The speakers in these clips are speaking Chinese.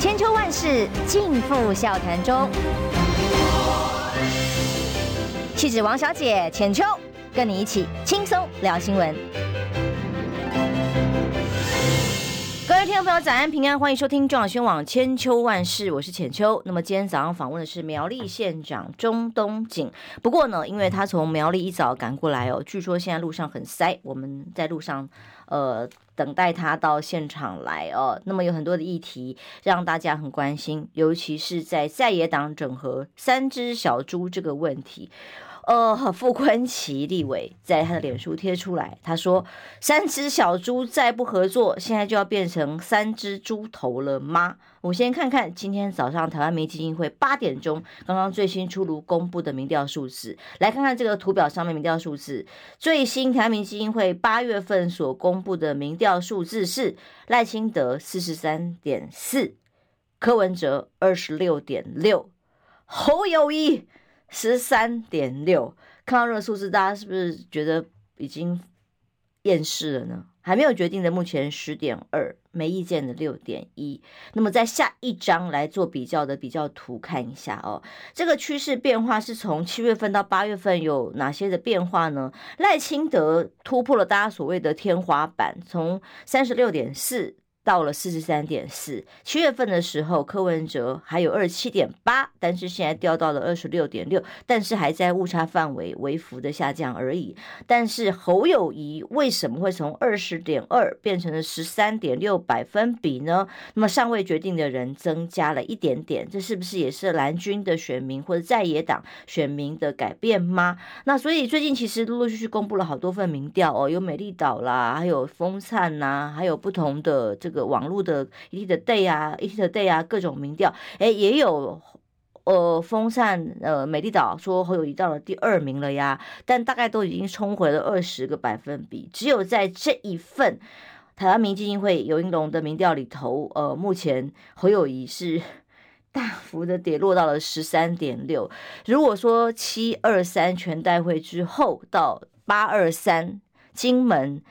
千秋万世尽付笑谈中。气质王小姐浅秋，跟你一起轻松聊新闻。各位听众朋友，早安平安，欢迎收听中广宣网千秋万世，我是浅秋。那么今天早上访问的是苗栗县长钟东锦。不过呢，因为他从苗栗一早赶过来哦，据说现在路上很塞，我们在路上呃等待他到现场来哦。那么有很多的议题让大家很关心，尤其是在在野党整合三只小猪这个问题。呃，傅崐萁立委在他的脸书贴出来，他说：“三只小猪再不合作，现在就要变成三只猪头了吗？”我先看看今天早上台湾民意基金会八点钟刚刚最新出炉公布的民调数字，来看看这个图表上面民调数字。最新台湾民基金会八月份所公布的民调数字是赖清德四十三点四，柯文哲二十六点六，侯友谊。十三点六，看到这个数字，大家是不是觉得已经厌世了呢？还没有决定的，目前十点二，没意见的六点一。那么在下一张来做比较的比较图看一下哦，这个趋势变化是从七月份到八月份有哪些的变化呢？赖清德突破了大家所谓的天花板，从三十六点四。到了四十三点四，七月份的时候，柯文哲还有二十七点八，但是现在掉到了二十六点六，但是还在误差范围，微幅的下降而已。但是侯友谊为什么会从二十点二变成了十三点六百分比呢？那么尚未决定的人增加了一点点，这是不是也是蓝军的选民或者在野党选民的改变吗？那所以最近其实陆陆续续公布了好多份民调哦，有美丽岛啦，还有风灿呐，还有不同的这个。网络的 ET 的 Day 啊，ET 的 Day 啊，各种民调，哎，也有呃，风扇呃，美丽岛说侯友宜到了第二名了呀，但大概都已经冲回了二十个百分比，只有在这一份台湾民基金会游盈隆的民调里头，呃，目前侯友宜是 大幅的跌落到了十三点六。如果说七二三全代会之后到八二三金门。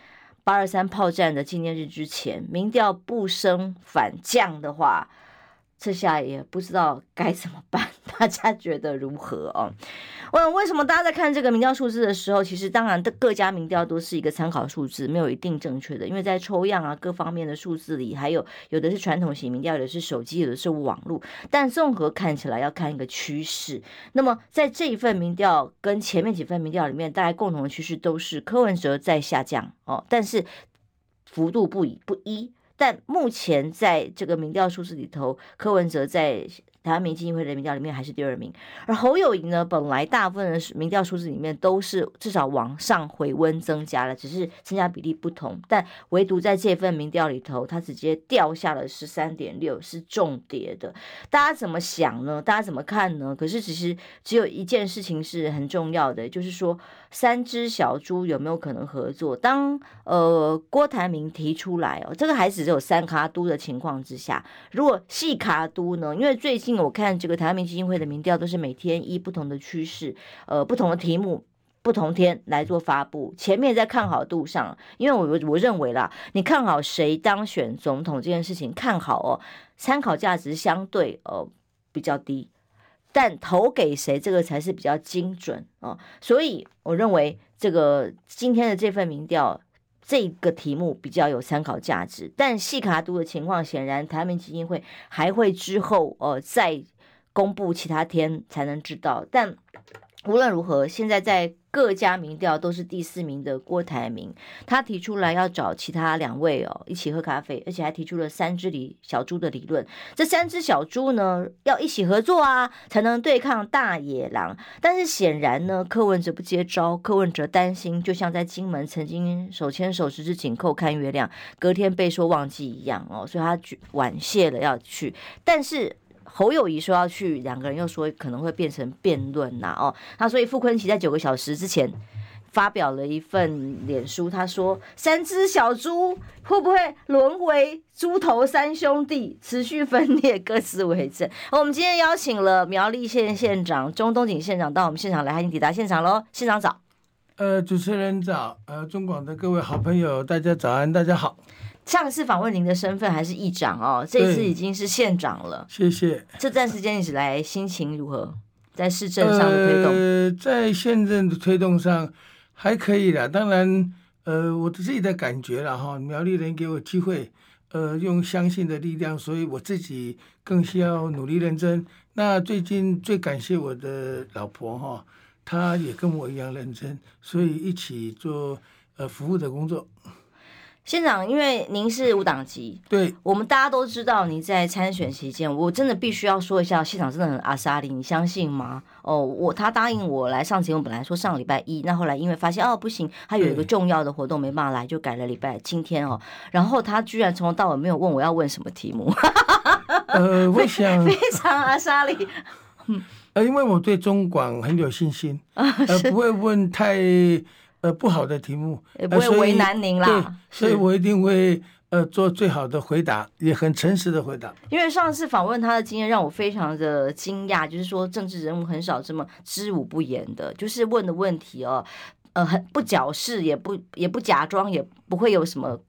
八二三炮战的纪念日之前，民调不升反降的话，这下也不知道 该怎么办。大家觉得如何哦？问为什么大家在看这个民调数字的时候，其实当然的各家民调都是一个参考数字，没有一定正确的，因为在抽样啊各方面的数字里，还有有的是传统型民调，有的是手机，有的是网络，但综合看起来要看一个趋势。那么在这一份民调跟前面几份民调里面，大概共同的趋势都是柯文哲在下降哦，但是幅度不一不一。但目前在这个民调数字里头，柯文哲在。台湾民基金会的民调里面还是第二名，而侯友宜呢，本来大部分的民调数字里面都是至少往上回温增加了，只是增加比例不同，但唯独在这份民调里头，他直接掉下了十三点六，是重跌的。大家怎么想呢？大家怎么看呢？可是其实只有一件事情是很重要的，就是说三只小猪有没有可能合作？当呃郭台铭提出来哦，这个还只有三卡都的情况之下，如果细卡都呢？因为最近。我看这个台湾民基金会的民调都是每天依不同的趋势，呃，不同的题目，不同天来做发布。前面在看好度上，因为我我认为啦，你看好谁当选总统这件事情，看好哦，参考价值相对呃比较低，但投给谁这个才是比较精准哦。所以我认为这个今天的这份民调。这个题目比较有参考价值，但细卡度的情况，显然台湾民基金会还会之后呃再公布其他天才能知道，但。无论如何，现在在各家民调都是第四名的郭台铭，他提出来要找其他两位哦一起喝咖啡，而且还提出了三只理小猪的理论。这三只小猪呢要一起合作啊，才能对抗大野狼。但是显然呢，柯文哲不接招，柯文哲担心，就像在金门曾经手牵手十指紧扣看月亮，隔天被说忘记一样哦，所以他婉谢了要去，但是。侯友宜说要去，两个人又说可能会变成辩论呐哦，那所以傅崐萁在九个小时之前发表了一份脸书，他说三只小猪会不会沦为猪头三兄弟，持续分裂，各自为政。我们今天邀请了苗栗县县长钟东锦县长到我们现场来，他已经抵达现场喽，县长早。呃，主持人早，呃，中广的各位好朋友，大家早安，大家好。上一次访问您的身份还是议长哦，这一次已经是县长了。谢谢。这段时间以来心情如何？在市政上的推动？呃，在县政的推动上还可以啦。当然，呃，我自己的感觉了哈，苗栗人给我机会，呃，用相信的力量，所以我自己更需要努力认真。那最近最感谢我的老婆哈，她也跟我一样认真，所以一起做呃服务的工作。县长，因为您是无党籍，对，我们大家都知道你在参选期间，我真的必须要说一下，县长真的很阿莎力，你相信吗？哦，我他答应我来上节目，本来说上礼拜一，那后来因为发现哦不行，他有一个重要的活动没办法来，就改了礼拜今天哦。然后他居然从头到尾没有问我要问什么题目，呃，我想非 常阿莎力，呃，因为我对中广很有信心，呃，不会问太。呃，不好的题目也不会为难您啦，对，所以我一定会呃做最好的回答，也很诚实的回答。因为上次访问他的经验让我非常的惊讶，就是说政治人物很少这么知无不言的，就是问的问题哦，呃，很不矫饰，也不也不假装，也不会有什么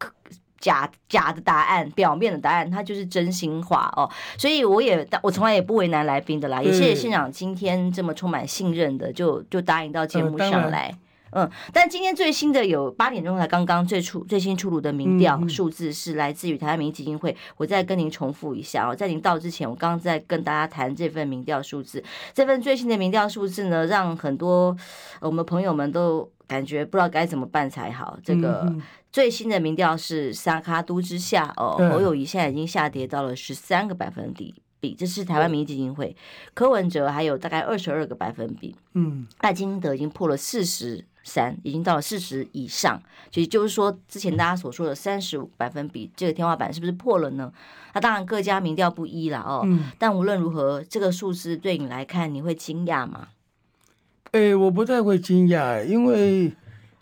假假的答案，表面的答案，他就是真心话哦。所以我也我从来也不为难来宾的啦，也谢谢县长今天这么充满信任的，就就答应到节目上来。呃嗯，但今天最新的有八点钟才刚刚最出最新出炉的民调数字是来自于台湾民意基金会。我再跟您重复一下哦，在您到之前，我刚刚在跟大家谈这份民调数字。这份最新的民调数字呢，让很多我们朋友们都感觉不知道该怎么办才好。这个最新的民调是萨卡都之下哦，侯友谊现在已经下跌到了十三个百分比。比这是台湾民意基金会，柯文哲还有大概二十二个百分比，嗯，赖金德已经破了四十三，已经到了四十以上，所以就是说之前大家所说的三十五百分比这个天花板是不是破了呢？那当然各家民调不一了哦，嗯，但无论如何，这个数字对你来看你会惊讶吗？哎，我不太会惊讶，因为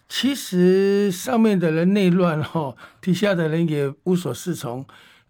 其实上面的人内乱哈，底下的人也无所适从。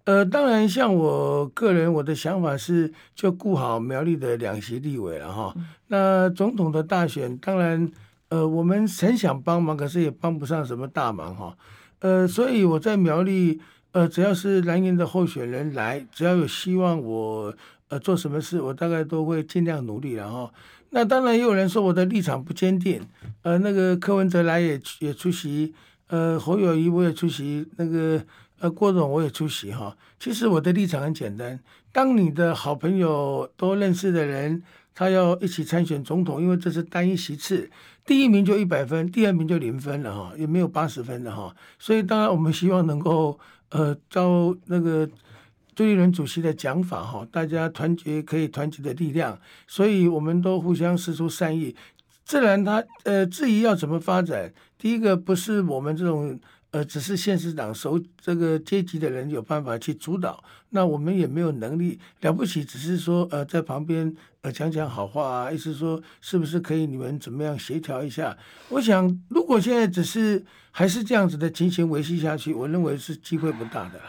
呃，当然，像我个人，我的想法是就顾好苗栗的两席立委了哈。那总统的大选，当然，呃，我们很想帮忙，可是也帮不上什么大忙哈。呃，所以我在苗栗，呃，只要是蓝营的候选人来，只要有希望我呃做什么事，我大概都会尽量努力了哈。那当然也有人说我的立场不坚定，呃，那个柯文哲来也也出席，呃，侯友宜我也出席那个。呃，郭总我也出席哈。其实我的立场很简单，当你的好朋友都认识的人，他要一起参选总统，因为这是单一席次，第一名就一百分，第二名就零分了哈，也没有八十分的哈。所以当然我们希望能够呃，照那个朱立伦主席的讲法哈，大家团结可以团结的力量，所以我们都互相释出善意。自然他呃，至于要怎么发展，第一个不是我们这种。呃，只是现实党首这个阶级的人有办法去主导，那我们也没有能力了不起，只是说呃在旁边呃讲讲好话啊，意思说是不是可以你们怎么样协调一下？我想如果现在只是还是这样子的情形维系下去，我认为是机会不大的。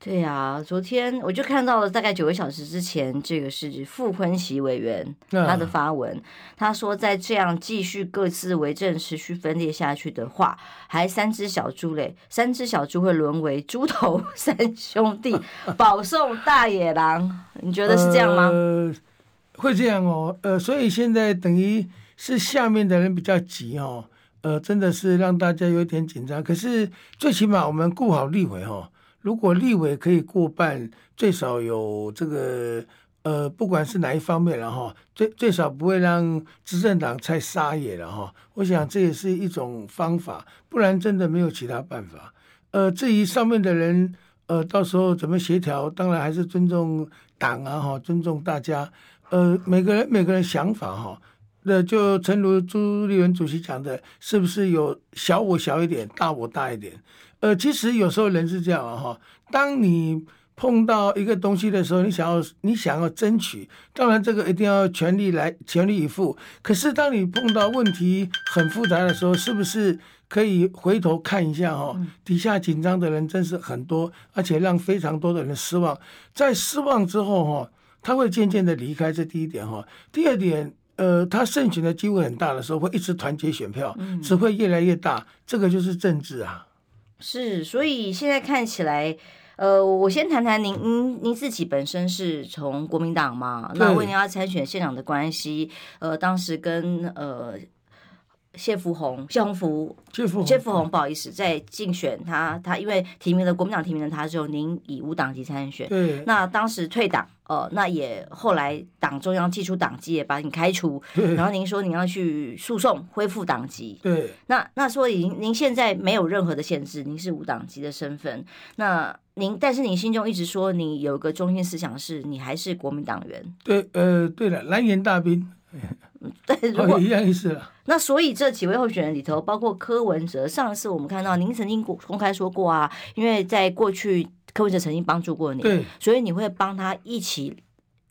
对呀、啊，昨天我就看到了，大概九个小时之前，这个是傅昆萁委员他的发文，啊、他说在这样继续各自为政、持续分裂下去的话，还三只小猪嘞，三只小猪会沦为猪头 三兄弟，保送大野狼。你觉得是这样吗？呃，会这样哦，呃，所以现在等于是下面的人比较急哦，呃，真的是让大家有点紧张。可是最起码我们顾好立委哦。如果立委可以过半，最少有这个呃，不管是哪一方面了哈，最最少不会让执政党太撒野了哈。我想这也是一种方法，不然真的没有其他办法。呃，至于上面的人，呃，到时候怎么协调，当然还是尊重党啊哈，尊重大家。呃，每个人每个人想法哈，那就诚如朱立伦主席讲的，是不是有小我小一点，大我大一点？呃，其实有时候人是这样啊，哈。当你碰到一个东西的时候，你想要你想要争取，当然这个一定要全力来全力以赴。可是当你碰到问题很复杂的时候，是不是可以回头看一下哈？底下紧张的人真是很多，而且让非常多的人失望。在失望之后哈，他会渐渐的离开，这第一点哈。第二点，呃，他胜选的机会很大的时候，会一直团结选票，只会越来越大。这个就是政治啊。是，所以现在看起来，呃，我先谈谈您，您您自己本身是从国民党嘛？那为您要参选县长的关系，呃，当时跟呃。谢福洪、谢鸿福、谢福洪、谢福洪，不好意思，在竞选他，他因为提名了国民党提名了他之后，您以无党籍参选。对。那当时退党，呃，那也后来党中央寄出党籍，也把你开除。然后您说您要去诉讼恢复党籍。对。那那说您您现在没有任何的限制，您是无党籍的身份。那您但是您心中一直说你有一个中心思想是，你还是国民党员。对，呃，对了，蓝颜大兵。对，如果一样意思了。那所以这几位候选人里头，包括柯文哲，上次我们看到您曾经公公开说过啊，因为在过去柯文哲曾经帮助过你，对，所以你会帮他一起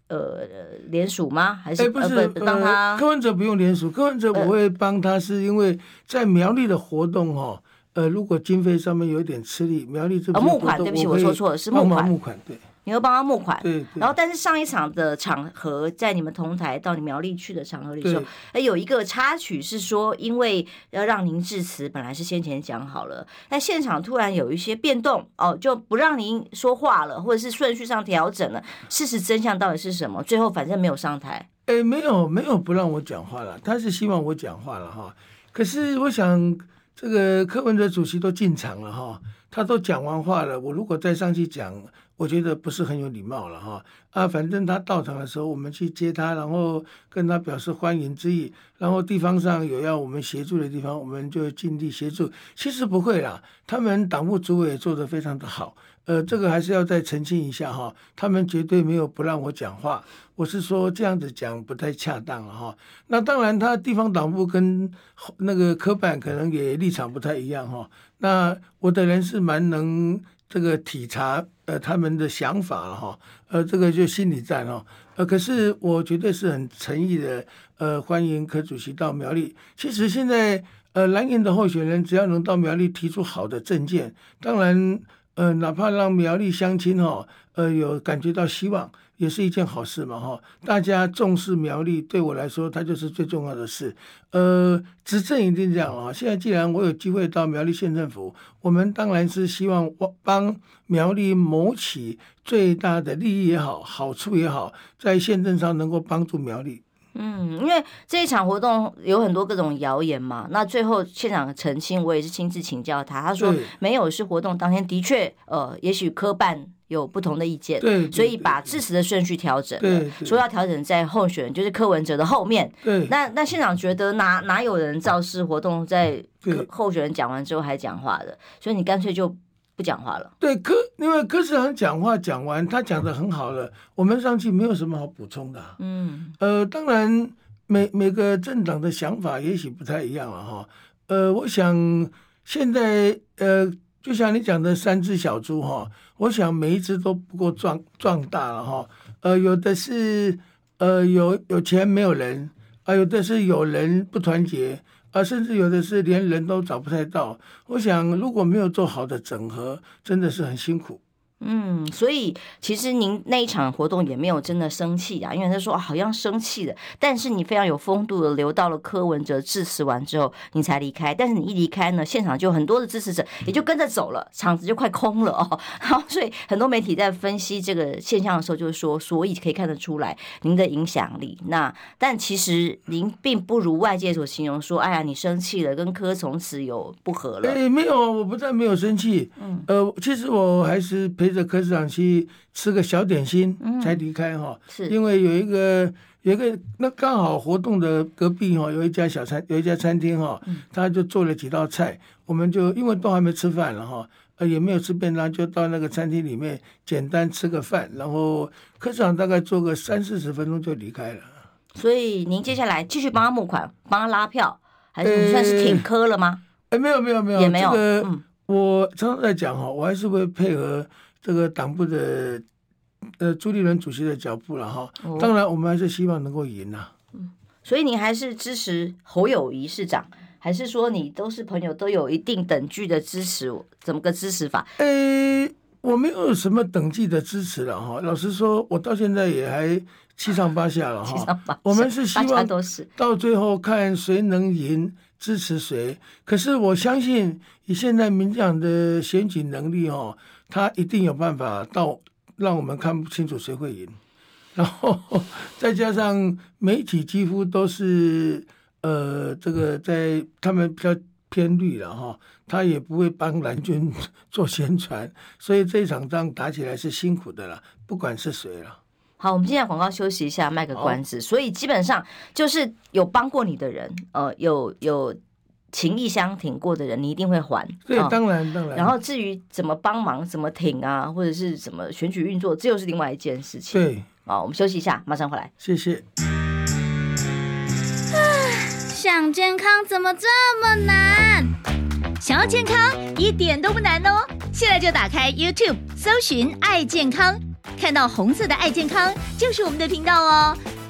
呃联署吗？还是、欸、不是？呃、帮他、呃、柯文哲不用联署，柯文哲我会帮他，是因为在苗栗的活动哈，呃，如果经费上面有一点吃力，苗栗这边募款，对不起，我说错了，是募款，募款，对。你会帮他募款。然后，但是上一场的场合，在你们同台到你苗栗去的场合里时候，哎，有一个插曲是说，因为要让您致辞，本来是先前讲好了，但现场突然有一些变动，哦，就不让您说话了，或者是顺序上调整了。事实真相到底是什么？最后反正没有上台。哎，没有，没有不让我讲话了，他是希望我讲话了哈。可是我想，这个柯文哲主席都进场了哈，他都讲完话了，我如果再上去讲。我觉得不是很有礼貌了哈啊，反正他到场的时候，我们去接他，然后跟他表示欢迎之意，然后地方上有要我们协助的地方，我们就尽力协助。其实不会啦，他们党部主委做得非常的好，呃，这个还是要再澄清一下哈，他们绝对没有不让我讲话，我是说这样子讲不太恰当了哈。那当然，他地方党部跟那个科办可能也立场不太一样哈。那我的人是蛮能。这个体察呃他们的想法了哈，呃这个就心理战哈，呃可是我绝对是很诚意的呃欢迎柯主席到苗栗。其实现在呃蓝营的候选人只要能到苗栗提出好的政见，当然呃哪怕让苗栗乡亲哈呃有感觉到希望。也是一件好事嘛，哈！大家重视苗栗，对我来说，它就是最重要的事。呃，执政一定这样啊！现在既然我有机会到苗栗县政府，我们当然是希望帮苗栗谋取最大的利益也好，好处也好，在县政上能够帮助苗栗。嗯，因为这一场活动有很多各种谣言嘛，那最后现场澄清，我也是亲自请教他，他说没有，是活动当天的确，呃，也许科办。有不同的意见，对，所以把致辞的顺序调整了，对，对，说要调整在候选人，就是柯文哲的后面。对，那那县长觉得哪哪有人造势活动在候选人讲完之后还讲话的，所以你干脆就不讲话了。对，柯因为柯市长讲话讲完，他讲的很好了，我们上去没有什么好补充的。嗯，呃，当然每每个政党的想法也许不太一样了哈。呃，我想现在呃。就像你讲的三只小猪哈，我想每一只都不够壮壮大了哈。呃，有的是呃有有钱没有人啊，有的是有人不团结啊，甚至有的是连人都找不太到。我想如果没有做好的整合，真的是很辛苦。嗯，所以其实您那一场活动也没有真的生气啊，因为他说好像生气的，但是你非常有风度的留到了柯文哲致辞完之后，你才离开。但是你一离开呢，现场就很多的支持者也就跟着走了，场子就快空了哦。然后所以很多媒体在分析这个现象的时候，就是说，所以可以看得出来您的影响力。那但其实您并不如外界所形容说，哎呀，你生气了，跟柯从此有不和了。哎，没有，我不但没有生气，嗯，呃，其实我还是陪着科市长去吃个小点心才离开哈，是因为有一个有一个那刚好活动的隔壁哈有一家小餐有一家餐厅哈，他就做了几道菜，我们就因为都还没吃饭了哈，呃也没有吃便当，就到那个餐厅里面简单吃个饭，然后科长大概做个三四十分钟就离开了。所以您接下来继续帮他募款，帮他拉票，还是你算是挺科了吗？哎，没有没有没有，也没有。这个、嗯。我常常在讲哈，我还是会配合这个党部的呃朱立伦主席的脚步了哈。当然，我们还是希望能够赢呐。嗯，所以你还是支持侯友宜市长，还是说你都是朋友，都有一定等距的支持？怎么个支持法？呃，我没有什么等级的支持了哈。老实说，我到现在也还七上八下了哈。我们是希望到最后看谁能赢。支持谁。可是我相信，以现在民进党的选举能力哦，他一定有办法到让我们看不清楚谁会赢。然后 再加上媒体几乎都是呃，这个在他们比较偏绿了哈，他也不会帮蓝军做宣传，所以这场仗打起来是辛苦的了，不管是谁了。好，我们现在广告休息一下，卖个关子。所以基本上就是有帮过你的人，呃，有有情义相挺过的人，你一定会还。对，当然当然。然后至于怎么帮忙、怎么挺啊，或者是什么选举运作，这又是另外一件事情。对，好，我们休息一下，马上回来。谢谢。想健康怎么这么难？想要健康一点都不难哦，现在就打开 YouTube，搜寻“爱健康”。看到红色的“爱健康”就是我们的频道哦，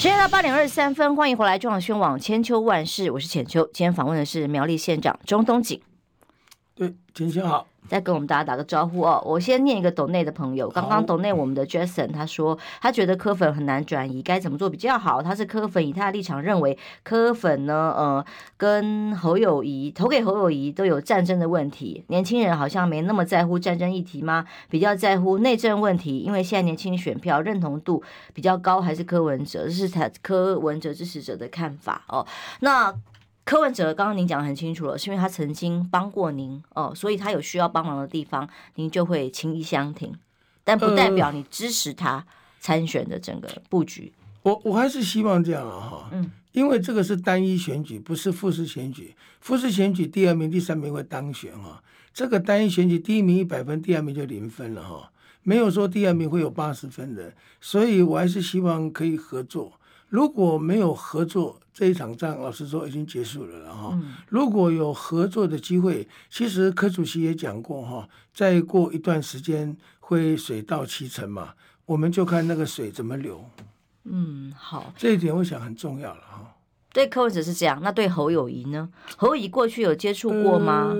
时间到八点二十三分，欢迎回来中广宣网千秋万世，我是浅秋。今天访问的是苗栗县长钟东锦。对，浅秋好。再跟我们大家打个招呼哦。我先念一个抖内的朋友，刚刚抖内我们的 Jason，他说他觉得柯粉很难转移，该怎么做比较好？他是柯粉，以他的立场认为柯粉呢，呃，跟侯友宜投给侯友宜都有战争的问题。年轻人好像没那么在乎战争议题吗？比较在乎内政问题，因为现在年轻选票认同度比较高，还是柯文哲？这是他柯文哲支持者的看法哦。那。柯文哲刚刚您讲的很清楚了，是因为他曾经帮过您哦，所以他有需要帮忙的地方，您就会情义相挺，但不代表你支持他参选的整个布局。呃、我我还是希望这样啊哈，嗯，因为这个是单一选举，不是复式选举。复式选举第二名、第三名会当选哈，这个单一选举第一名一百分，第二名就零分了哈，没有说第二名会有八十分的，所以我还是希望可以合作。如果没有合作，这一场仗老实说已经结束了了哈。如果有合作的机会，其实柯主席也讲过哈，再过一段时间会水到渠成嘛，我们就看那个水怎么流。嗯，好，这一点我想很重要了哈。对柯文哲是这样，那对侯友谊呢？侯友谊过去有接触过吗？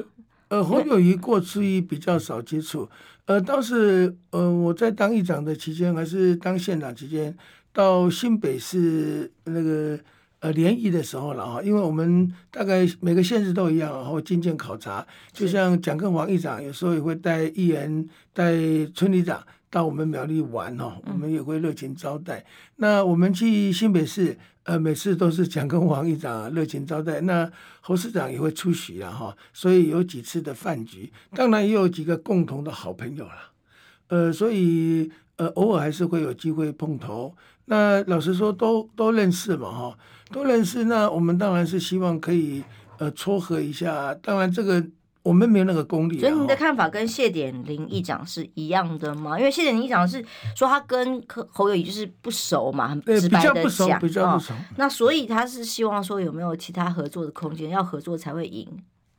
呃，呃，侯友谊过去比较少接触，呃，倒是呃我在当议长的期间，还是当县长期间。到新北市那个呃联谊的时候了哈，因为我们大概每个县市都一样，然后进见考察，就像蒋根王议长有时候也会带议员、带村里长到我们苗栗玩哦，我们也会热情招待。那我们去新北市，呃，每次都是蒋跟王议长热情招待，那侯市长也会出席了哈，所以有几次的饭局，当然也有几个共同的好朋友了，呃，所以呃偶尔还是会有机会碰头。那老实说都，都都认识嘛，哈，都认识。那我们当然是希望可以呃撮合一下。当然，这个我们没有那个功力。所以你的看法跟谢点林议长是一样的吗？因为谢点林议长是说他跟侯友宜就是不熟嘛，很直白的讲，比较不熟，比较不熟。那所以他是希望说有没有其他合作的空间？要合作才会赢。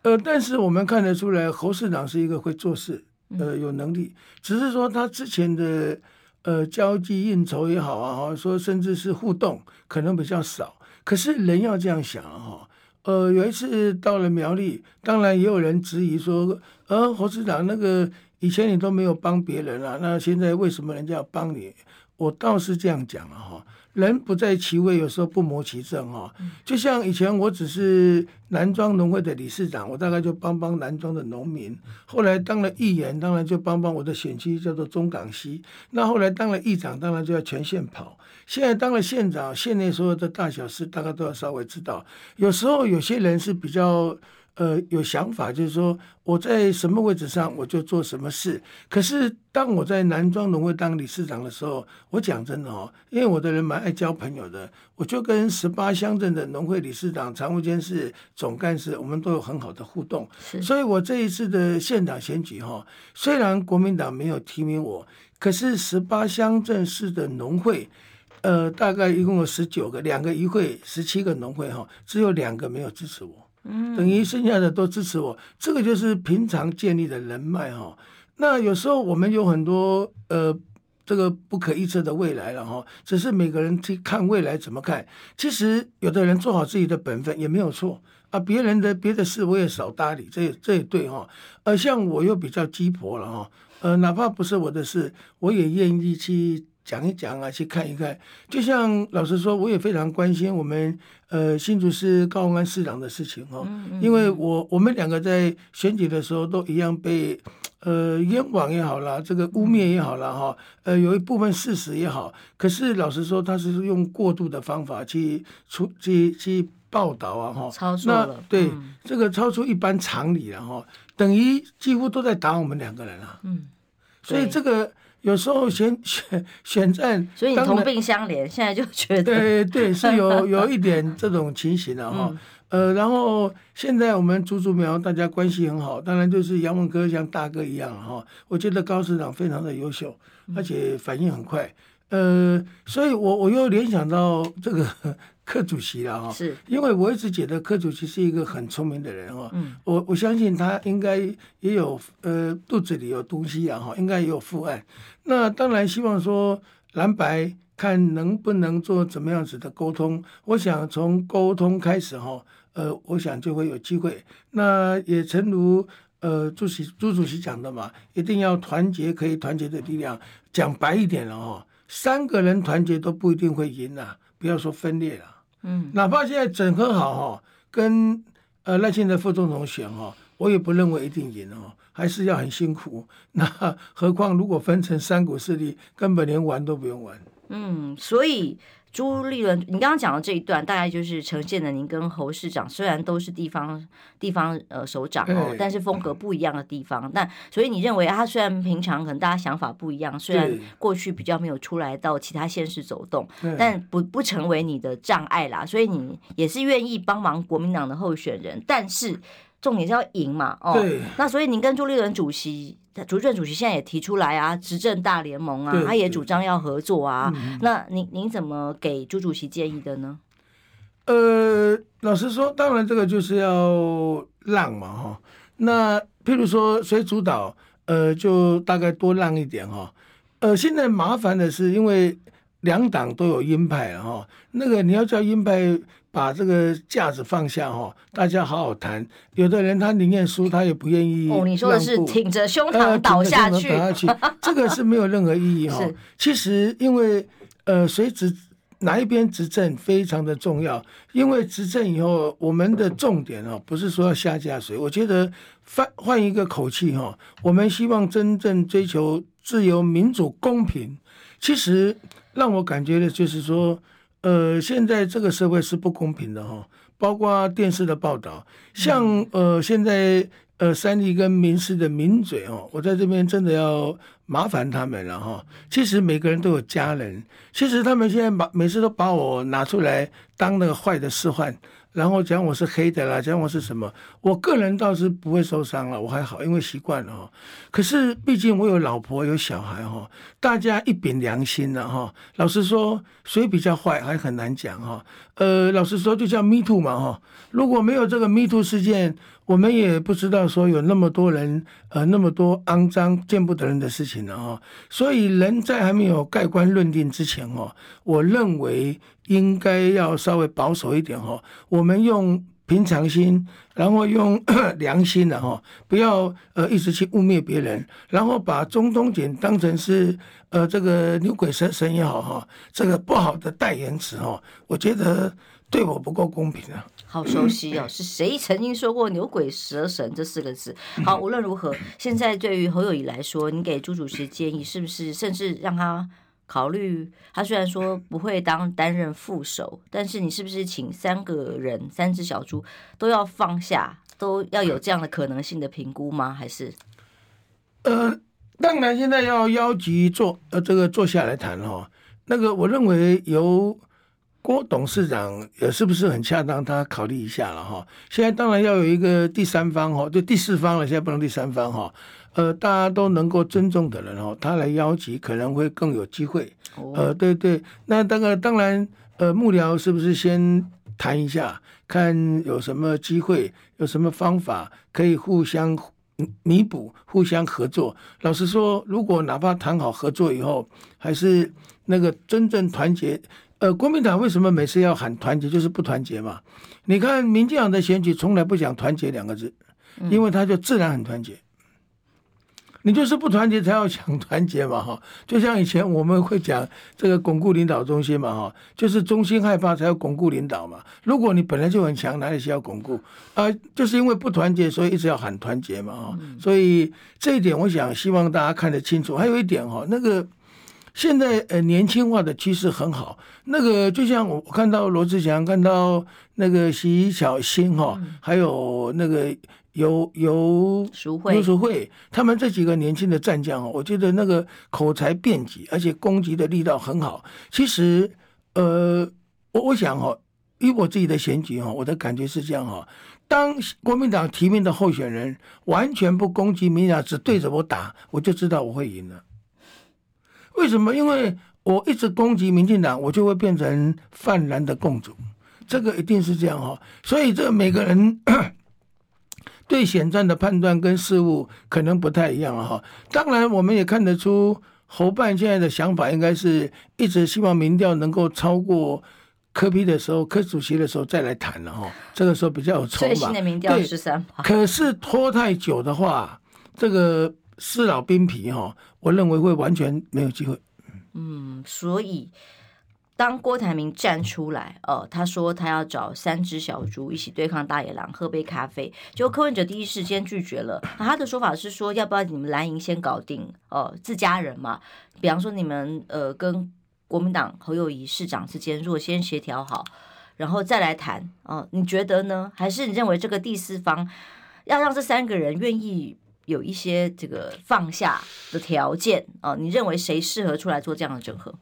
呃，但是我们看得出来，侯市长是一个会做事，呃，有能力。只是说他之前的。呃，交际应酬也好啊，哈，说甚至是互动可能比较少。可是人要这样想哈，呃，有一次到了苗栗，当然也有人质疑说，呃，侯市长那个以前你都没有帮别人啊，那现在为什么人家要帮你？我倒是这样讲了哈。人不在其位，有时候不谋其政哈。就像以前我只是南庄农会的理事长，我大概就帮帮南庄的农民。后来当了议员，当然就帮帮我的选区叫做中港西。那后来当了议长，当然就要全县跑。现在当了县长，县内所有的大小事，大概都要稍微知道。有时候有些人是比较。呃，有想法就是说，我在什么位置上，我就做什么事。可是当我在南庄农会当理事长的时候，我讲真的哦，因为我的人蛮爱交朋友的，我就跟十八乡镇的农会理事长、常务监事、总干事，我们都有很好的互动。所以，我这一次的县长选举哈，虽然国民党没有提名我，可是十八乡镇市的农会，呃，大概一共有十九个，两个议会，十七个农会哈，只有两个没有支持我。嗯，等于剩下的都支持我，这个就是平常建立的人脉哈。那有时候我们有很多呃。这个不可预测的未来了哈，只是每个人去看未来怎么看。其实有的人做好自己的本分也没有错啊，别人的别的事我也少搭理，这也这也对哈。呃，像我又比较鸡婆了哈，呃，哪怕不是我的事，我也愿意去讲一讲啊，去看一看。就像老实说，我也非常关心我们呃新竹市高鸿安市长的事情哦，因为我我们两个在选举的时候都一样被。呃，冤枉也好啦，这个污蔑也好啦，哈，呃，有一部分事实也好，可是老实说，他是用过度的方法去出去去报道啊，哈，超出了，对，嗯、这个超出一般常理了，哈，等于几乎都在打我们两个人啊，嗯，所以这个有时候选 选选战，所以你同病相怜，现在就觉得，对对，是有有一点这种情形的哈。嗯呃，然后现在我们竹竹苗大家关系很好，当然就是杨文哥像大哥一样哈。我觉得高市长非常的优秀，而且反应很快。呃，所以我我又联想到这个柯主席了哈，是因为我一直觉得柯主席是一个很聪明的人哈。嗯，我我相信他应该也有呃肚子里有东西啊哈，应该也有父爱。那当然希望说蓝白看能不能做怎么样子的沟通。我想从沟通开始哈。呃，我想就会有机会。那也诚如呃主席朱主席讲的嘛，一定要团结，可以团结的力量。讲白一点了哈，三个人团结都不一定会赢呐，不要说分裂了。嗯，哪怕现在整合好哈，跟呃赖清德副总统选哈，我也不认为一定赢哦，还是要很辛苦。那 何况如果分成三股势力，根本连玩都不用玩。嗯，所以。朱立伦，你刚刚讲的这一段，大概就是呈现了您跟侯市长虽然都是地方地方呃首长哦，但是风格不一样的地方。那所以你认为他虽然平常可能大家想法不一样，虽然过去比较没有出来到其他县市走动，但不不成为你的障碍啦。所以你也是愿意帮忙国民党的候选人，但是重点是要赢嘛哦。那所以您跟朱立伦主席。主政主席现在也提出来啊，执政大联盟啊，他也主张要合作啊。嗯、那您您怎么给朱主席建议的呢？呃，老实说，当然这个就是要让嘛哈。那譬如说谁主导，呃，就大概多让一点哈。呃，现在麻烦的是，因为两党都有鹰派哈。那个你要叫鹰派。把这个架子放下哈，大家好好谈。有的人他宁愿输，他也不愿意。哦，你说的是挺着胸膛倒下去，呃、倒下去 这个是没有任何意义哈。其实因为呃，谁执哪一边执政非常的重要，因为执政以后，我们的重点哦，不是说要下架谁。我觉得换换一个口气哈，我们希望真正追求自由、民主、公平。其实让我感觉的就是说。呃，现在这个社会是不公平的哈，包括电视的报道，像呃现在呃三立跟民视的名嘴哦，我在这边真的要麻烦他们了哈。其实每个人都有家人，其实他们现在把每次都把我拿出来当那个坏的示范。然后讲我是黑的啦，讲我是什么？我个人倒是不会受伤了，我还好，因为习惯了哈。可是毕竟我有老婆有小孩哈，大家一柄良心了哈。老实说，谁比较坏还很难讲哈。呃，老实说，就叫 Me Too 嘛哈。如果没有这个 Me Too 事件，我们也不知道说有那么多人呃那么多肮脏见不得人的事情了哈。所以人在还没有盖棺论定之前哦，我认为。应该要稍微保守一点哈，我们用平常心，然后用 良心的哈，不要呃一直去污蔑别人，然后把中东锦当成是呃这个牛鬼蛇神也好哈，这个不好的代言词哈，我觉得对我不够公平啊。好熟悉哦，是谁曾经说过牛鬼蛇神这四个字？好，无论如何，现在对于侯友宜来说，你给朱主席建议是不是，甚至让他？考虑他虽然说不会当担任副手，但是你是不是请三个人、三只小猪都要放下，都要有这样的可能性的评估吗？还是？呃，当然现在要邀集坐呃这个坐下来谈哈。那个我认为由郭董事长也是不是很恰当？他考虑一下了哈。现在当然要有一个第三方哈，就第四方了，现在不能第三方哈。呃，大家都能够尊重的人哦，他来邀集可能会更有机会。呃，对对，那那个当然，呃，幕僚是不是先谈一下，看有什么机会，有什么方法可以互相弥补、互相合作。老实说，如果哪怕谈好合作以后，还是那个真正团结，呃，国民党为什么每次要喊团结，就是不团结嘛？你看民进党的选举从来不讲团结两个字，因为他就自然很团结。你就是不团结才要想 团结嘛，哈，就像以前我们会讲这个巩固领导中心嘛，哈，就是中心害怕才要巩固领导嘛。如果你本来就很强，哪里需要巩固啊？就是因为不团结，所以一直要喊团结嘛，哈。所以这一点，我想希望大家看得清楚。还有一点哈，那个现在呃年轻化的趋势很好。那个就像我看到罗志祥，看到那个徐小新哈，还有那个。有有淑慧，游淑惠，他们这几个年轻的战将哦，我觉得那个口才辩捷，而且攻击的力道很好。其实，呃，我我想哈，以我自己的选举哈，我的感觉是这样哈：当国民党提名的候选人完全不攻击民进党，只对着我打，我就知道我会赢了。为什么？因为我一直攻击民进党，我就会变成泛蓝的共主，这个一定是这样哈。所以，这每个人。对选战的判断跟事物可能不太一样哈。当然，我们也看得出侯办现在的想法，应该是一直希望民调能够超过柯批的时候，柯主席的时候再来谈了哈。这个时候比较有筹码。最新的民调十三。可是拖太久的话，这个撕老兵皮哈，我认为会完全没有机会。嗯，所以。当郭台铭站出来，呃，他说他要找三只小猪一起对抗大野狼，喝杯咖啡。结果柯文哲第一时间拒绝了。那他的说法是说，要不要你们蓝营先搞定？呃，自家人嘛，比方说你们呃跟国民党侯友宜市长之间，如果先协调好，然后再来谈。哦、呃，你觉得呢？还是你认为这个第四方要让这三个人愿意有一些这个放下的条件？哦、呃，你认为谁适合出来做这样的整合？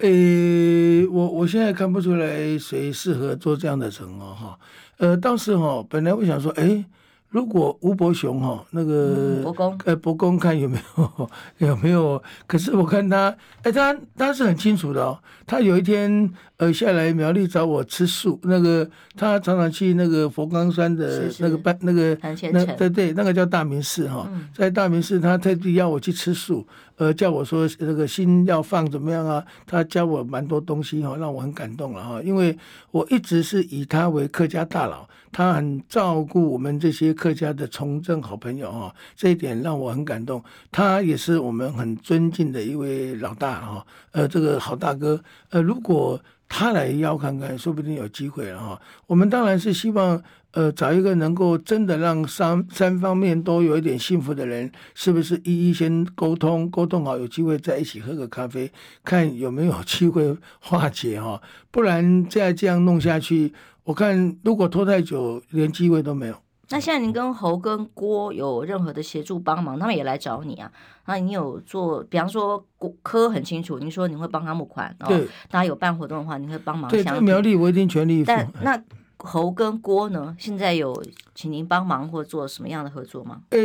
诶、欸，我我现在看不出来谁适合做这样的城哦哈。呃，当时哈，本来我想说，诶、欸。如果吴伯雄哈那个伯公呃伯公看有没有有没有？可是我看他哎、欸、他他是很清楚的哦。他有一天呃下来苗栗找我吃素，那个他常常去那个佛冈山的那个办那个那对对那个叫大明寺哈，在大明寺他特地要我去吃素，呃叫我说那个心要放怎么样啊？他教我蛮多东西哈，让我很感动了哈。因为我一直是以他为客家大佬，他很照顾我们这些。客家的从政好朋友哈，这一点让我很感动。他也是我们很尊敬的一位老大哈，呃，这个好大哥。呃，如果他来邀看看，说不定有机会了哈。我们当然是希望，呃，找一个能够真的让三三方面都有一点幸福的人，是不是一一先沟通，沟通好，有机会在一起喝个咖啡，看有没有机会化解哈。不然再这样弄下去，我看如果拖太久，连机会都没有。那现在您跟侯跟郭有任何的协助帮忙，他们也来找你啊？那你有做，比方说郭科很清楚，您说你会帮他募款，对，大家有办活动的话，你会帮忙。对，这苗栗我一定全力以赴。但那侯跟郭呢？现在有请您帮忙或做什么样的合作吗？呃，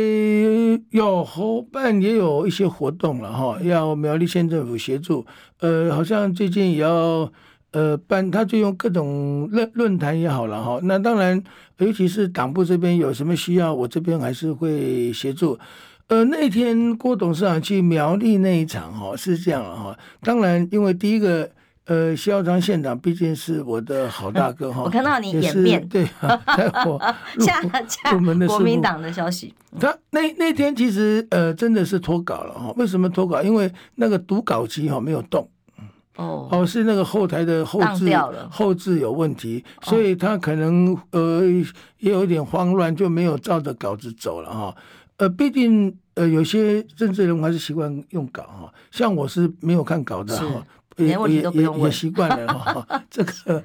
有侯办也有一些活动了哈，要苗栗县政府协助。呃，好像最近也要。呃，办他就用各种论论坛也好了哈。那当然，尤其是党部这边有什么需要，我这边还是会协助。呃，那天郭董事长去苗栗那一场哈，是这样哈。当然，因为第一个，呃，萧章县长毕竟是我的好大哥哈。我看到你演变对，在我下下 国民党的消息。他那那天其实呃真的是脱稿了哈。为什么脱稿？因为那个读稿机哈没有动。哦，哦，是那个后台的后置后置有问题，所以他可能呃也有一点慌乱，就没有照着稿子走了哈。呃，毕竟呃有些政治人物还是习惯用稿哈，像我是没有看稿的哈，也也也也习惯了哈。这个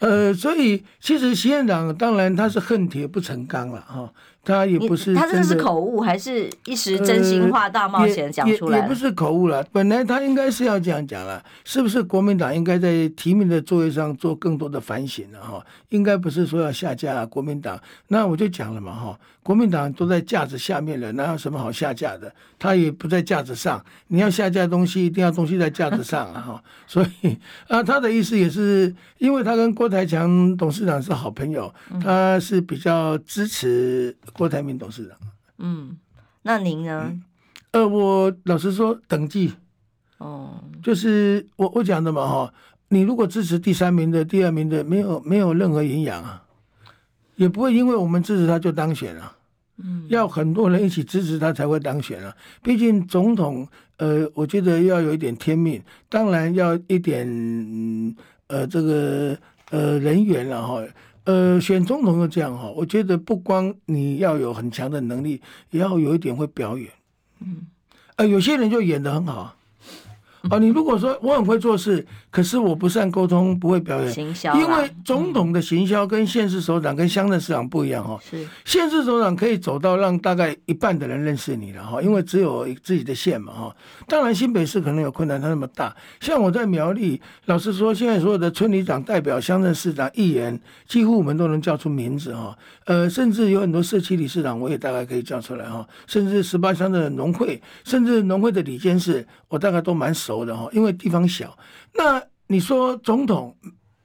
呃，所以其实习院长当然他是恨铁不成钢了哈，他也不是，他这是口误还是一时真心话大冒险讲出来、呃也？也不是口误了，本来他应该是要这样讲了，是不是？国民党应该在提名的作业上做更多的反省了哈，应该不是说要下架国民党。那我就讲了嘛哈，国民党都在架子下面了，哪有什么好下架的？他也不在架子上，你要下架东西，一定要东西在架子上啊哈。所以啊，他的意思也是，因为他跟郭台强董事长是好朋友，他是比较支持。郭台铭董事长，嗯，那您呢？嗯、呃，我老实说，等级，哦，就是我我讲的嘛哈，你如果支持第三名的、第二名的，没有没有任何营养啊，也不会因为我们支持他就当选了，嗯，要很多人一起支持他才会当选啊。毕竟总统，呃，我觉得要有一点天命，当然要一点，呃，这个呃人缘了哈。呃，选总统就这样哈，我觉得不光你要有很强的能力，也要有一点会表演。嗯，呃，有些人就演得很好。啊，你如果说我很会做事，可是我不善沟通，不会表演。行销，因为总统的行销跟县市首长跟乡镇市长不一样哈。是，县市首长可以走到让大概一半的人认识你了哈，因为只有自己的县嘛哈。当然新北市可能有困难，它那么大。像我在苗栗，老实说，现在所有的村里长代表、乡镇市长、议员，几乎我们都能叫出名字哈。呃，甚至有很多社区理事长，我也大概可以叫出来哈。甚至十八乡的农会，甚至农会的理监事，我大概都蛮熟。的哈，因为地方小，那你说总统，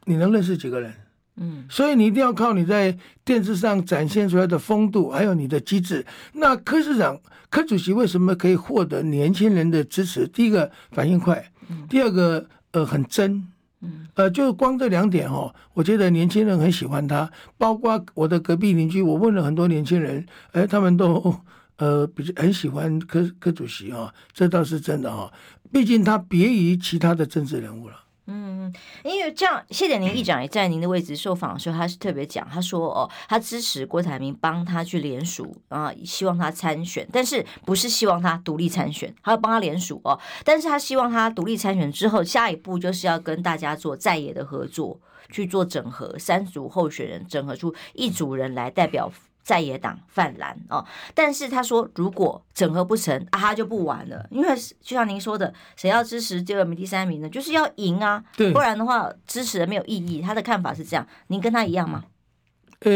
你能认识几个人？嗯，所以你一定要靠你在电视上展现出来的风度，还有你的机智。那柯市长、柯主席为什么可以获得年轻人的支持？第一个反应快，第二个呃很真，嗯，呃，就光这两点哦，我觉得年轻人很喜欢他。包括我的隔壁邻居，我问了很多年轻人，哎，他们都呃比较很喜欢柯柯主席啊，这倒是真的哈。毕竟他别于其他的政治人物了。嗯，因为这样，谢点宁议长也在您的位置受访的时候，他是特别讲，他说哦，他支持郭台铭帮他去联署啊，希望他参选，但是不是希望他独立参选，他要帮他联署哦，但是他希望他独立参选之后，下一步就是要跟大家做在野的合作，去做整合，三组候选人整合出一组人来代表。在野党泛蓝哦，但是他说，如果整合不成啊，他就不玩了。因为就像您说的，谁要支持第二名、第三名呢？就是要赢啊，对，不然的话支持的没有意义。他的看法是这样，您跟他一样吗？呃，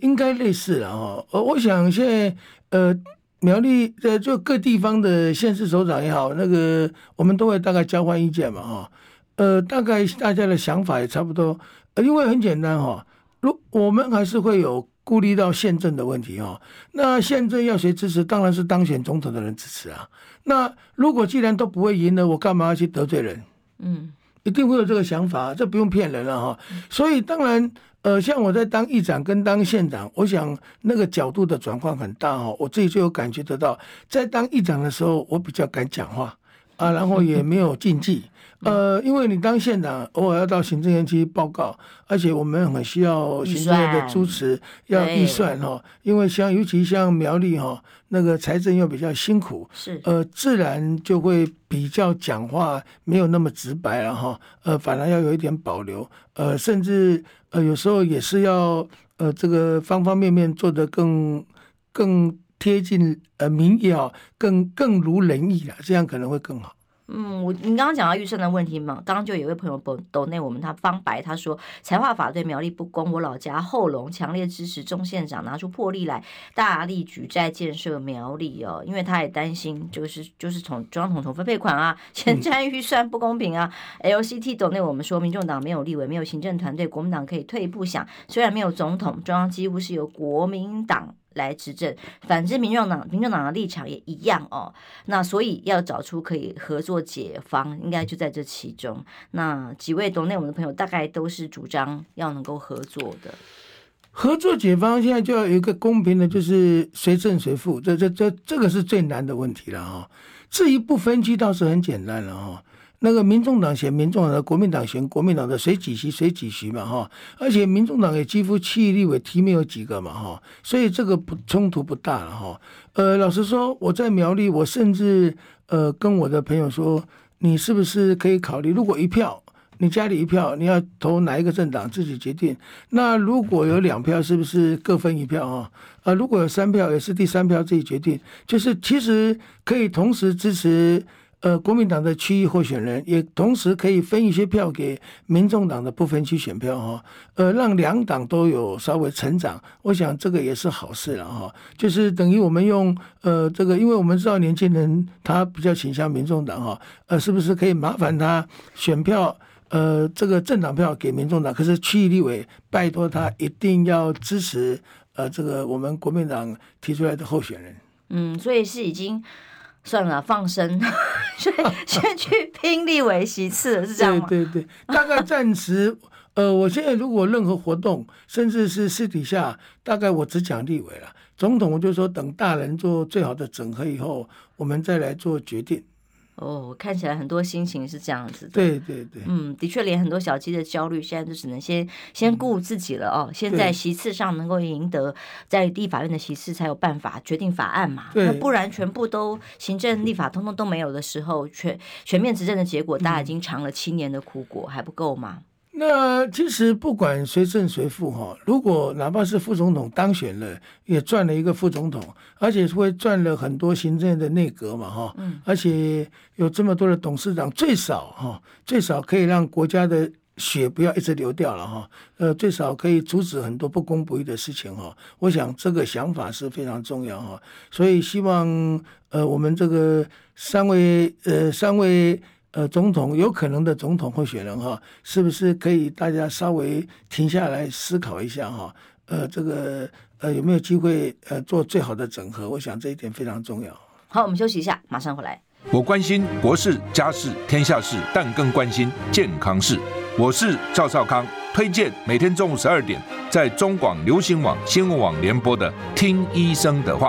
应该类似了哈。呃，我想现在呃苗栗呃就各地方的县市首长也好，那个我们都会大概交换意见嘛哈。呃，大概大家的想法也差不多，呃，因为很简单哈，如我们还是会有。顾虑到宪政的问题哦，那宪政要谁支持？当然是当选总统的人支持啊。那如果既然都不会赢了，我干嘛要去得罪人？嗯，一定会有这个想法，这不用骗人了哈。所以当然，呃，像我在当议长跟当县长，我想那个角度的转换很大哦。我自己就有感觉得到，在当议长的时候，我比较敢讲话啊，然后也没有禁忌。呃，因为你当县长，偶尔要到行政院去报告，而且我们很需要行政院的支持，要预算哈。因为像尤其像苗栗哈，那个财政又比较辛苦，是呃，自然就会比较讲话没有那么直白了哈。呃，反而要有一点保留，呃，甚至呃有时候也是要呃这个方方面面做得更更贴近呃民意啊，更更如人意了，这样可能会更好。嗯，我你刚刚讲到预算的问题嘛，刚刚就有一位朋友抖抖内我们他方白他说，财划法对苗栗不公，我老家后龙强烈支持钟县长拿出魄力来大力举债建设苗栗哦，因为他也担心就是就是从中央统筹分配款啊，前瞻预算不公平啊。嗯、LCT 抖内我们说，民众党没有立委，没有行政团队，国民党可以退一步想，虽然没有总统，中央几乎是由国民党。来执政，反之，民众党、民众党的立场也一样哦。那所以要找出可以合作解方，应该就在这其中。那几位懂内我们的朋友，大概都是主张要能够合作的。合作解方现在就要有一个公平的，就是谁胜谁负，这这这这个是最难的问题了哈。至于不分区倒是很简单了哈。那个民众党选民众党的，国民党选国民党的，谁几席谁几席嘛哈，而且民众党也几乎区域立委提名有几个嘛哈，所以这个不冲突不大哈。呃，老实说，我在苗栗，我甚至呃跟我的朋友说，你是不是可以考虑，如果一票你家里一票，你要投哪一个政党自己决定。那如果有两票，是不是各分一票啊？啊，如果有三票，也是第三票自己决定。就是其实可以同时支持呃国民党的区域候选人，也同时可以分一些票给民众党的不分区选票哈。呃，让两党都有稍微成长，我想这个也是好事了哈。就是等于我们用呃这个，因为我们知道年轻人他比较倾向民众党哈，呃，是不是可以麻烦他选票？呃，这个政党票给民众党，可是区域立委拜托他一定要支持呃，这个我们国民党提出来的候选人。嗯，所以是已经算了，放生，所以先去拼立委席次，是这样吗？对对对，大概暂时，呃，我现在如果任何活动，甚至是私底下，大概我只讲立委了。总统我就说，等大人做最好的整合以后，我们再来做决定。哦，看起来很多心情是这样子的。对对对，嗯，的确，连很多小鸡的焦虑，现在就只能先先顾自己了哦。现在席次上能够赢得在立法院的席次，才有办法决定法案嘛。那不然全部都行政立法通通都没有的时候，全全面执政的结果，大家已经尝了七年的苦果，还不够吗？那其实不管谁胜谁负哈，如果哪怕是副总统当选了，也赚了一个副总统，而且会赚了很多行政的内阁嘛哈，而且有这么多的董事长，最少哈，最少可以让国家的血不要一直流掉了哈，呃，最少可以阻止很多不公不义的事情哈。我想这个想法是非常重要哈，所以希望呃我们这个三位呃三位。呃，总统有可能的总统候选人哈，是不是可以大家稍微停下来思考一下哈？呃，这个呃有没有机会呃做最好的整合？我想这一点非常重要。好，我们休息一下，马上回来。我关心国事、家事、天下事，但更关心健康事。我是赵少康，推荐每天中午十二点在中广流行网新闻网联播的《听医生的话》。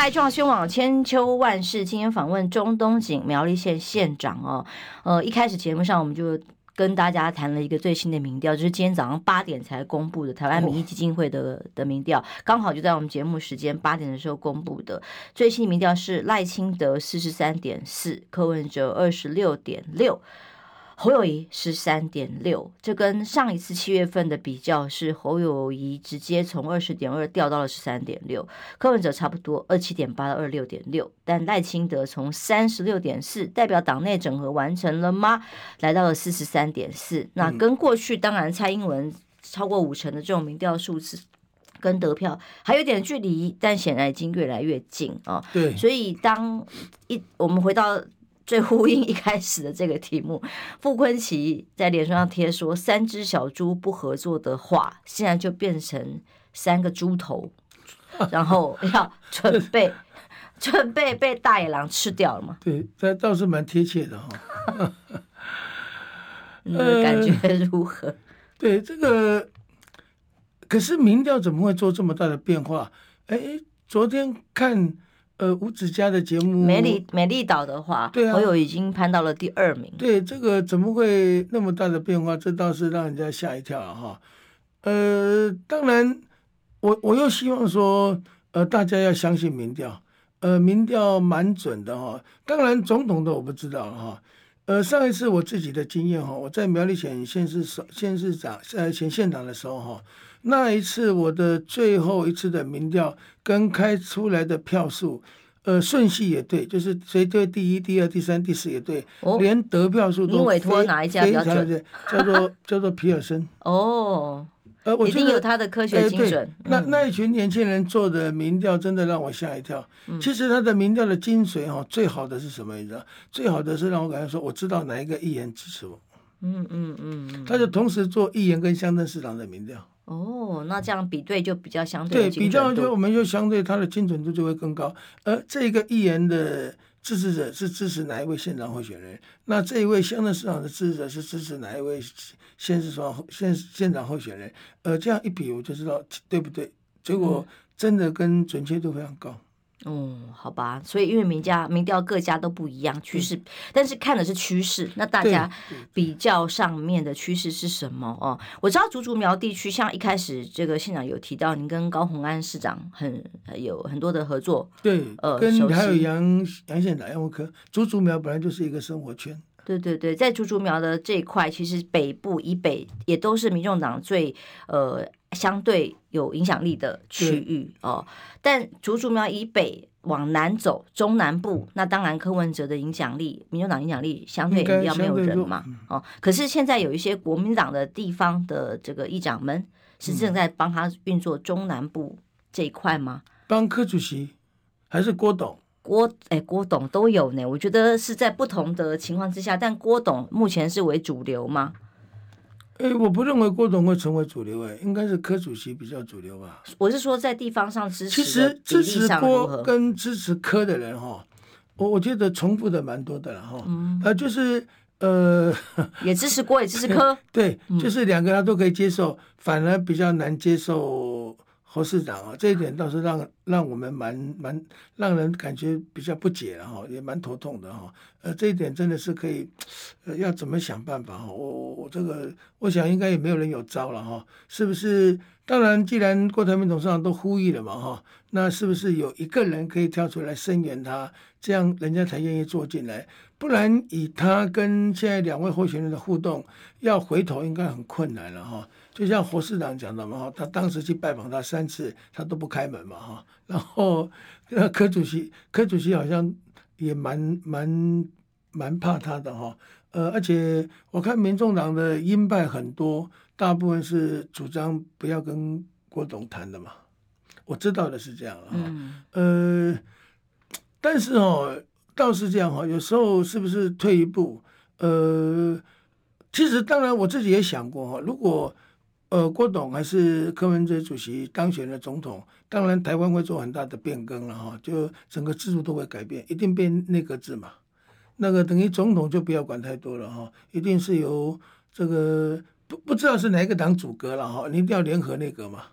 来，中央宣网千秋万世。今天访问中东锦苗栗县县长哦。呃，一开始节目上我们就跟大家谈了一个最新的民调，就是今天早上八点才公布的台湾民意基金会的的民调，刚好就在我们节目时间八点的时候公布的最新的民调是赖清德四十三点四，柯文哲二十六点六。侯友谊十三点六，这跟上一次七月份的比较是侯友谊直接从二十点二掉到了十三点六，柯文哲差不多二七点八到二六点六，但赖清德从三十六点四，代表党内整合完成了吗？来到了四十三点四，那跟过去当然蔡英文超过五成的这种民调数字跟得票还有点距离，但显然已经越来越近啊。对，所以当一我们回到。最呼应一开始的这个题目，傅昆萁在脸书上贴说：“三只小猪不合作的话，现在就变成三个猪头，然后要准备 准备被大野狼吃掉了嘛？”对，这倒是蛮贴切的哈。你的感觉如何？呃、对这个，可是民调怎么会做这么大的变化？哎，昨天看。呃，吴子嘉的节目，美丽美丽岛的话，对啊，侯友已经攀到了第二名。对，这个怎么会那么大的变化？这倒是让人家吓一跳啊！哈，呃，当然，我我又希望说，呃，大家要相信民调，呃，民调蛮准的哈。当然，总统的我不知道哈。呃，上一次我自己的经验哈，我在苗栗选县市首县市长呃前县长的时候哈。那一次我的最后一次的民调跟开出来的票数，呃，顺序也对，就是谁对第一、第二、第三、第四也对，哦、连得票数都你委托哪一家比较准？叫做 叫做皮尔森。哦，呃，我觉得有他的科学精准。呃嗯、那那一群年轻人做的民调真的让我吓一跳。嗯、其实他的民调的精髓哈，最好的是什么？你知道？最好的是让我感觉说，我知道哪一个议员支持我。嗯嗯嗯，他就同时做议员跟乡镇市长的民调。哦，那这样比对就比较相对，对，比较就我们就相对它的精准度就会更高。而这个议员的支持者是支持哪一位县长候选人，那这一位乡镇市长的支持者是支持哪一位县市长县县长候选人，呃，这样一比我就知道对不对？结果真的跟准确度非常高。嗯，好吧，所以因为民家民调各家都不一样，趋势，但是看的是趋势。那大家比较上面的趋势是什么哦？我知道竹竹苗地区，像一开始这个县长有提到，您跟高鸿安市长很有很多的合作。对，呃，跟还有杨杨县长杨文科，竹竹苗本来就是一个生活圈。对对对，在竹竹苗的这一块，其实北部以北也都是民众党最呃。相对有影响力的区域哦，但竹竹苗以北往南走，中南部那当然柯文哲的影响力，民主党影响力相对比较没有人嘛哦。可是现在有一些国民党的地方的这个议长们是正在帮他运作中南部这一块吗？帮柯主席还是郭董？郭哎郭董都有呢。我觉得是在不同的情况之下，但郭董目前是为主流吗？哎，我不认为郭董会成为主流，哎，应该是柯主席比较主流吧。我是说，在地方上支持，其实支持郭跟支持柯的人哈，我我觉得重复的蛮多的了哈。嗯，呃，就是呃，也支持郭，也支持 柯，对，就是两个他都可以接受，反而比较难接受。侯市长啊，这一点倒是让让我们蛮蛮让人感觉比较不解了哈，也蛮头痛的哈。呃，这一点真的是可以，呃，要怎么想办法哈？我我我这个，我想应该也没有人有招了哈，是不是？当然，既然郭台铭董事长都呼吁了嘛哈，那是不是有一个人可以跳出来声援他，这样人家才愿意坐进来？不然以他跟现在两位候选人的互动，要回头应该很困难了哈。就像侯市长讲的嘛，哈，他当时去拜访他三次，他都不开门嘛，哈。然后，呃，柯主席，柯主席好像也蛮蛮蛮怕他的哈。呃，而且我看民众党的鹰派很多，大部分是主张不要跟郭董谈的嘛。我知道的是这样哈。嗯。呃，但是哦，倒是这样哈，有时候是不是退一步？呃，其实当然我自己也想过哈，如果呃，郭董还是柯文哲主席当选了总统，当然台湾会做很大的变更了哈，就整个制度都会改变，一定变内阁制嘛。那个等于总统就不要管太多了哈，一定是由这个不不知道是哪一个党组阁了哈，你一定要联合内阁嘛。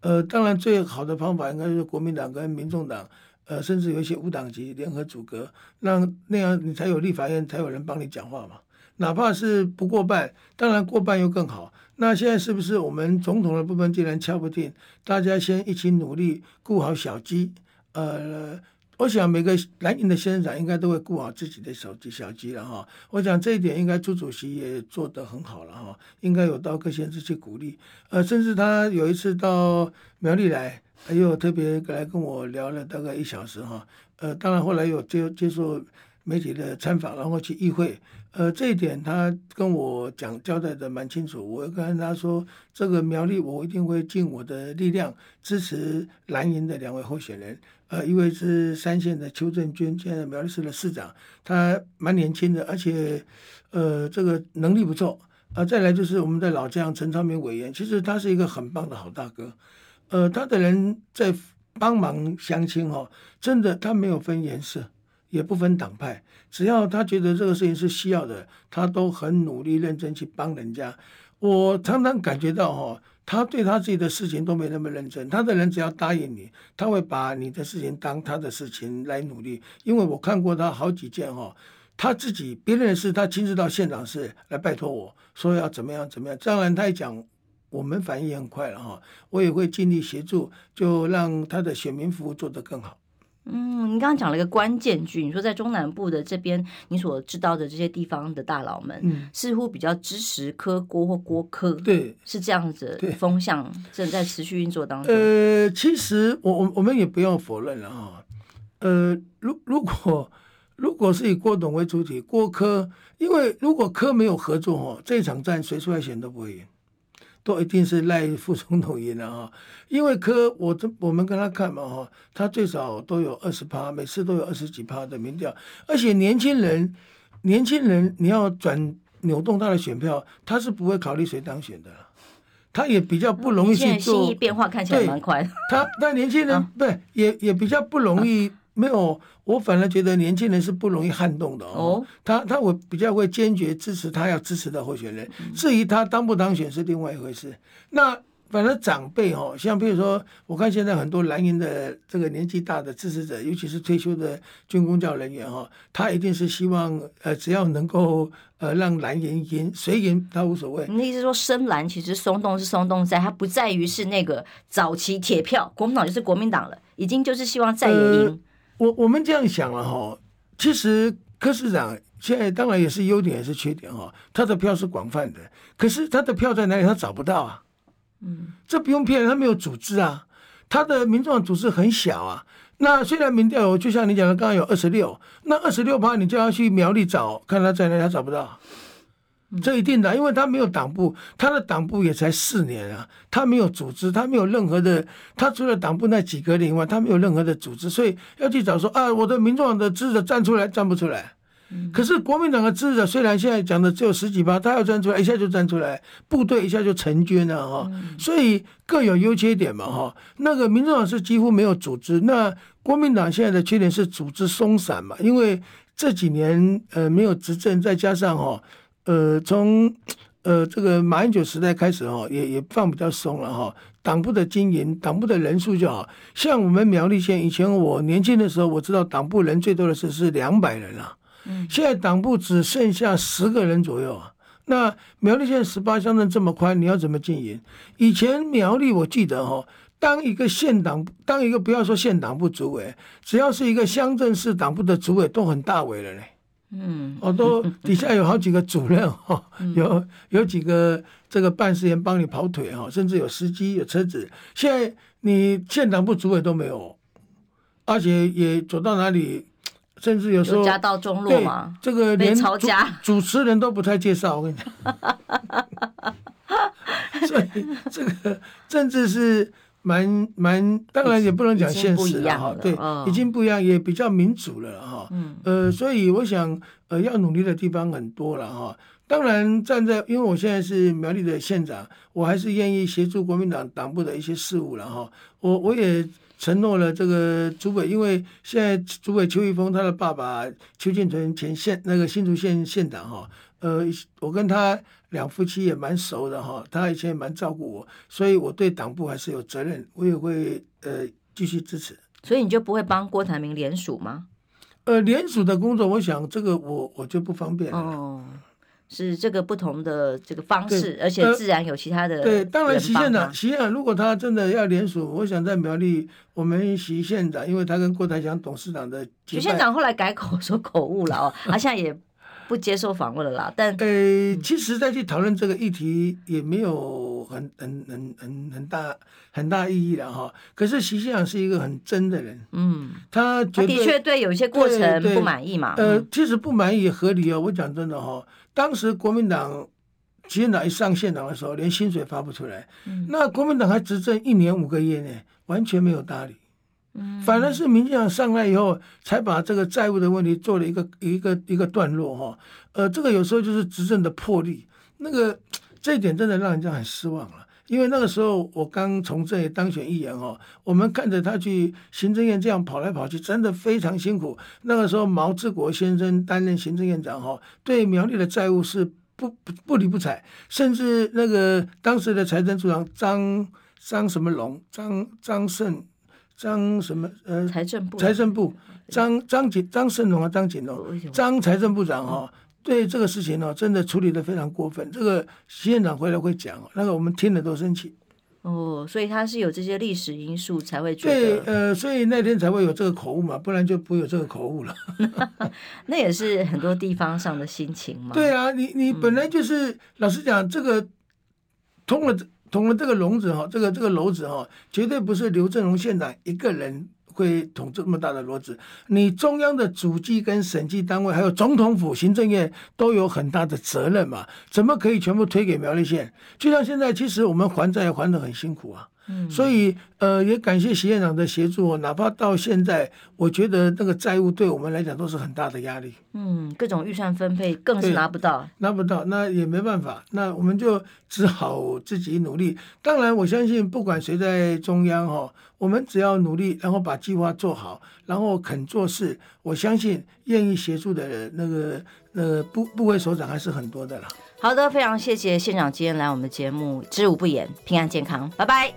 呃，当然最好的方法应该是国民党跟民众党，呃，甚至有一些无党籍联合组阁，让那样你才有立法院，才有人帮你讲话嘛。哪怕是不过半，当然过半又更好。那现在是不是我们总统的部分既然敲不定，大家先一起努力顾好小鸡？呃，我想每个蓝营的县长应该都会顾好自己的小鸡小鸡了哈。我想这一点应该朱主席也做得很好了哈，应该有到各县市去鼓励。呃，甚至他有一次到苗栗来，他又特别来跟我聊了大概一小时哈。呃，当然后来有接接受媒体的参访，然后去议会。呃，这一点他跟我讲交代的蛮清楚。我跟他说，这个苗栗我一定会尽我的力量支持蓝营的两位候选人。呃，一位是三线的邱正军，现在苗栗市的市长，他蛮年轻的，而且呃这个能力不错。呃，再来就是我们的老将陈昌明委员，其实他是一个很棒的好大哥。呃，他的人在帮忙乡亲哦，真的他没有分颜色。也不分党派，只要他觉得这个事情是需要的，他都很努力认真去帮人家。我常常感觉到哈，他对他自己的事情都没那么认真。他的人只要答应你，他会把你的事情当他的事情来努力。因为我看过他好几件哈，他自己别人的事，他亲自到县长室来拜托我说要怎么样怎么样。当然他也讲，我们反应很快了哈，我也会尽力协助，就让他的选民服务做得更好。嗯，你刚刚讲了一个关键句，你说在中南部的这边，你所知道的这些地方的大佬们，嗯，似乎比较支持科郭或郭科，对，是这样子的风向正在持续运作当中。呃，其实我我我们也不用否认了哈，呃，如如果如果是以郭董为主体，郭科，因为如果科没有合作哈，这场战谁出来选都不会赢。都一定是赖副总统赢了哈，因为科我这我们跟他看嘛哈，他最少都有二十趴，每次都有二十几趴的民调，而且年轻人，年轻人你要转扭动他的选票，他是不会考虑谁当选的，他也比较不容易去做。心意变化看起来蛮快。他那年轻人 对也也比较不容易没有，我反而觉得年轻人是不容易撼动的哦。哦他他我比较会坚决支持他要支持的候选人，至于他当不当选是另外一回事。那。反正长辈哦，像比如说，我看现在很多蓝营的这个年纪大的支持者，尤其是退休的军公教人员哈，他一定是希望呃，只要能够呃让蓝营赢，谁赢他无所谓。你的意思说深蓝其实松动是松动在，它不在于是那个早期铁票，国民党就是国民党了，已经就是希望再赢。呃、我我们这样想了哈，其实柯市长现在当然也是优点也是缺点哈，他的票是广泛的，可是他的票在哪里？他找不到啊。嗯，这不用骗人，他没有组织啊，他的民众组织很小啊。那虽然民调有，就像你讲的，刚刚有二十六，那二十六趴，你就要去苗栗找，看他在哪里，他找不到。这一定的，因为他没有党部，他的党部也才四年啊，他没有组织，他没有任何的，他除了党部那几个人以外，他没有任何的组织，所以要去找说啊，我的民众党的支持者站出来，站不出来。可是国民党的支持者虽然现在讲的只有十几趴，他要站出来一下就站出来，部队一下就成军了哈，所以各有优缺点嘛哈。那个民众党是几乎没有组织，那国民党现在的缺点是组织松散嘛，因为这几年呃没有执政，再加上哈呃从呃这个马英九时代开始哈也也放比较松了哈，党部的经营，党部的人数就好像我们苗栗县以前我年轻的时候，我知道党部人最多的是是两百人了。现在党部只剩下十个人左右啊，那苗栗县十八乡镇这么宽，你要怎么经营？以前苗栗我记得哈，当一个县党，当一个不要说县党部主委，只要是一个乡镇市党部的主委都很大委了嘞。嗯，我，都 底下有好几个主任哈，有有几个这个办事员帮你跑腿哈，甚至有司机有车子。现在你县党部主委都没有，而且也走到哪里。甚至有时候家道中落嘛，这个连主主持人都不太介绍，我跟你讲，所以这个政治是蛮蛮，当然也不能讲现实了哈，对，已经不一样，也比较民主了哈，嗯，呃，所以我想呃要努力的地方很多了哈，当然站在，因为我现在是苗栗的县长，我还是愿意协助国民党党部的一些事务了哈，我我也。承诺了这个主委，因为现在主委邱义峰他的爸爸邱建存前县那个新竹县县长哈，呃，我跟他两夫妻也蛮熟的哈，他以前也蛮照顾我，所以我对党部还是有责任，我也会呃继续支持。所以你就不会帮郭台铭联署吗？呃，联署的工作，我想这个我我就不方便了。哦是这个不同的这个方式，而且自然有其他的、呃。对，当然，徐县长，徐县长，如果他真的要联署，我想在苗栗，我们徐县长，因为他跟郭台强董事长的。徐县长后来改口说口误了哦，他 现在也不接受访问了啦。但呃，其实再去讨论这个议题也没有很很很很很大很大意义了哈。可是习县长是一个很真的人，嗯，他他的确对有一些过程不满意嘛。呃，其实不满意也合理哦。我讲真的哈。当时国民党，国民党一上县长的时候，连薪水发不出来。嗯、那国民党还执政一年五个月呢，完全没有搭理。反而是民进党上来以后，才把这个债务的问题做了一个一个一个段落哈。呃，这个有时候就是执政的魄力，那个这一点真的让人家很失望了。因为那个时候我刚从这里当选议员哈，我们看着他去行政院这样跑来跑去，真的非常辛苦。那个时候毛治国先生担任行政院长哈，对苗栗的债务是不不不理不睬，甚至那个当时的财政部长张张什么龙张张胜张什么呃财政部财政部张张景张盛龙啊张景龙张财政部长哈。对这个事情呢，真的处理的非常过分。这个县长回来会讲，那个我们听了都生气。哦，所以他是有这些历史因素才会觉得。对，呃，所以那天才会有这个口误嘛，不然就不会有这个口误了。那也是很多地方上的心情嘛。对啊，你你本来就是、嗯、老实讲，这个通了捅了这个笼子哈，这个这个篓子哈，绝对不是刘振荣县长一个人。会捅这么大的篓子，你中央的主机跟审计单位，还有总统府、行政院都有很大的责任嘛？怎么可以全部推给苗栗县？就像现在，其实我们还债还的很辛苦啊。嗯，所以呃，也感谢徐院长的协助，哪怕到现在，我觉得那个债务对我们来讲都是很大的压力。嗯，各种预算分配更是拿不到，拿不到，那也没办法，那我们就只好自己努力。当然，我相信不管谁在中央哈，我们只要努力，然后把计划做好，然后肯做事，我相信愿意协助的人，那个呃部部位首长还是很多的啦。好的非常谢谢县长今天来我们的节目知无不言平安健康拜拜。